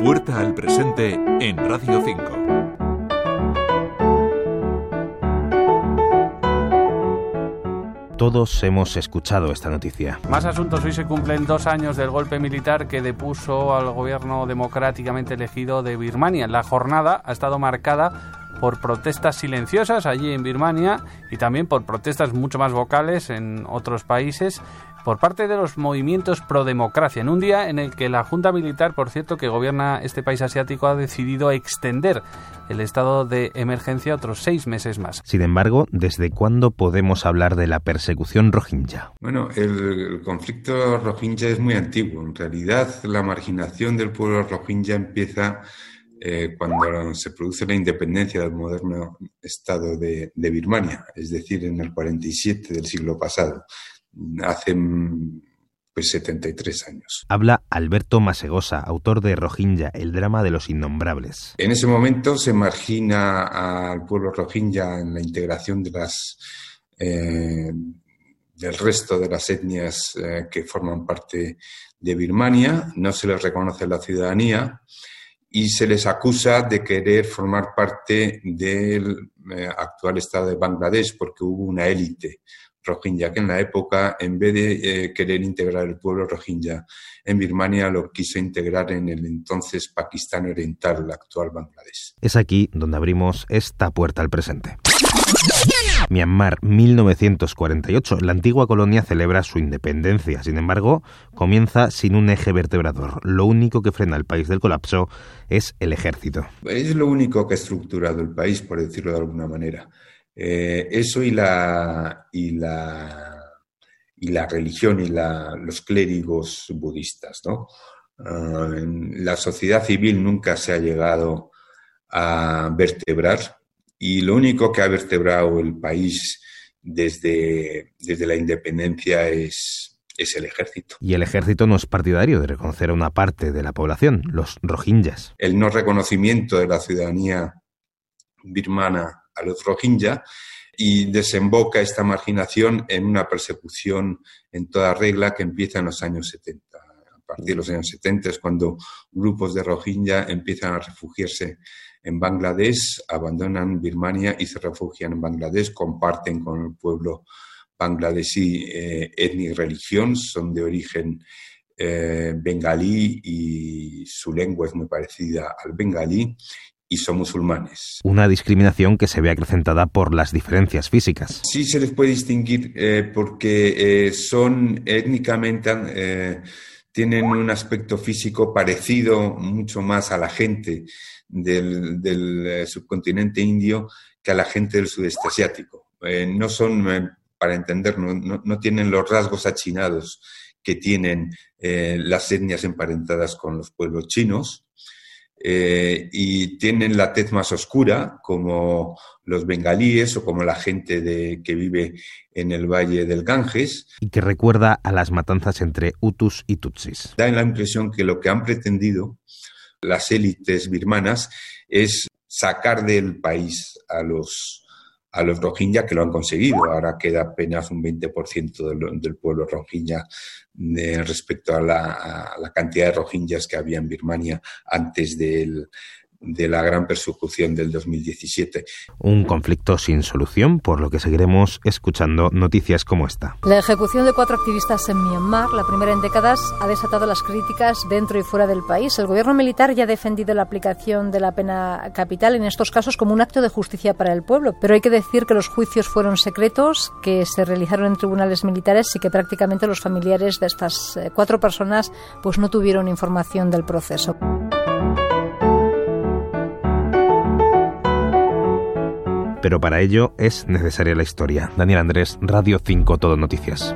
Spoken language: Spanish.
Puerta al presente en Radio 5. Todos hemos escuchado esta noticia. Más asuntos. Hoy se cumplen dos años del golpe militar que depuso al gobierno democráticamente elegido de Birmania. La jornada ha estado marcada por protestas silenciosas allí en Birmania y también por protestas mucho más vocales en otros países por parte de los movimientos pro democracia, en un día en el que la Junta Militar, por cierto, que gobierna este país asiático, ha decidido extender el estado de emergencia otros seis meses más. Sin embargo, ¿desde cuándo podemos hablar de la persecución rohingya? Bueno, el conflicto rohingya es muy antiguo. En realidad, la marginación del pueblo rohingya empieza eh, cuando se produce la independencia del moderno Estado de, de Birmania, es decir, en el 47 del siglo pasado hace pues 73 años. Habla Alberto Masegosa, autor de Rohingya, el drama de los innombrables. En ese momento se margina al pueblo rohingya en la integración de las eh, del resto de las etnias eh, que forman parte de Birmania, no se les reconoce la ciudadanía y se les acusa de querer formar parte del eh, actual Estado de Bangladesh porque hubo una élite rohingya, que en la época, en vez de eh, querer integrar el pueblo rohingya en Birmania, lo quiso integrar en el entonces Pakistán Oriental, el actual Bangladesh. Es aquí donde abrimos esta puerta al presente. Myanmar 1948. La antigua colonia celebra su independencia. Sin embargo, comienza sin un eje vertebrador. Lo único que frena el país del colapso es el ejército. Es lo único que ha estructurado el país, por decirlo de alguna manera. Eh, eso y la, y la, y la religión y la, los clérigos budistas. ¿no? Ah, la sociedad civil nunca se ha llegado a vertebrar y lo único que ha vertebrado el país desde, desde la independencia es, es el ejército. Y el ejército no es partidario de reconocer a una parte de la población, los rohingyas. El no reconocimiento de la ciudadanía birmana a los Rohingya y desemboca esta marginación en una persecución en toda regla que empieza en los años 70. A partir de los años 70 es cuando grupos de Rohingya empiezan a refugiarse en Bangladesh, abandonan Birmania y se refugian en Bangladesh, comparten con el pueblo bangladesí eh, etnia y religión, son de origen eh, bengalí y su lengua es muy parecida al bengalí y son musulmanes. Una discriminación que se ve acrecentada por las diferencias físicas. Sí se les puede distinguir eh, porque eh, son étnicamente, eh, tienen un aspecto físico parecido mucho más a la gente del, del subcontinente indio que a la gente del sudeste asiático. no son, para entender, no, no, tienen los rasgos achinados que tienen las etnias emparentadas con los pueblos chinos eh, y tienen la tez más oscura, como los bengalíes o como la gente de, que vive en el valle del Ganges. Y que recuerda a las matanzas entre Hutus y Tutsis. Da la impresión que lo que han pretendido las élites birmanas es sacar del país a los, a los rohingya que lo han conseguido. Ahora queda apenas un 20% del, del, pueblo rohingya de, respecto a la, a la, cantidad de rohingyas que había en Birmania antes del, de la gran persecución del 2017. Un conflicto sin solución, por lo que seguiremos escuchando noticias como esta. La ejecución de cuatro activistas en Myanmar, la primera en décadas, ha desatado las críticas dentro y fuera del país. El gobierno militar ya ha defendido la aplicación de la pena capital en estos casos como un acto de justicia para el pueblo, pero hay que decir que los juicios fueron secretos, que se realizaron en tribunales militares y que prácticamente los familiares de estas eh, cuatro personas pues no tuvieron información del proceso. Pero para ello es necesaria la historia. Daniel Andrés, Radio 5 Todo Noticias.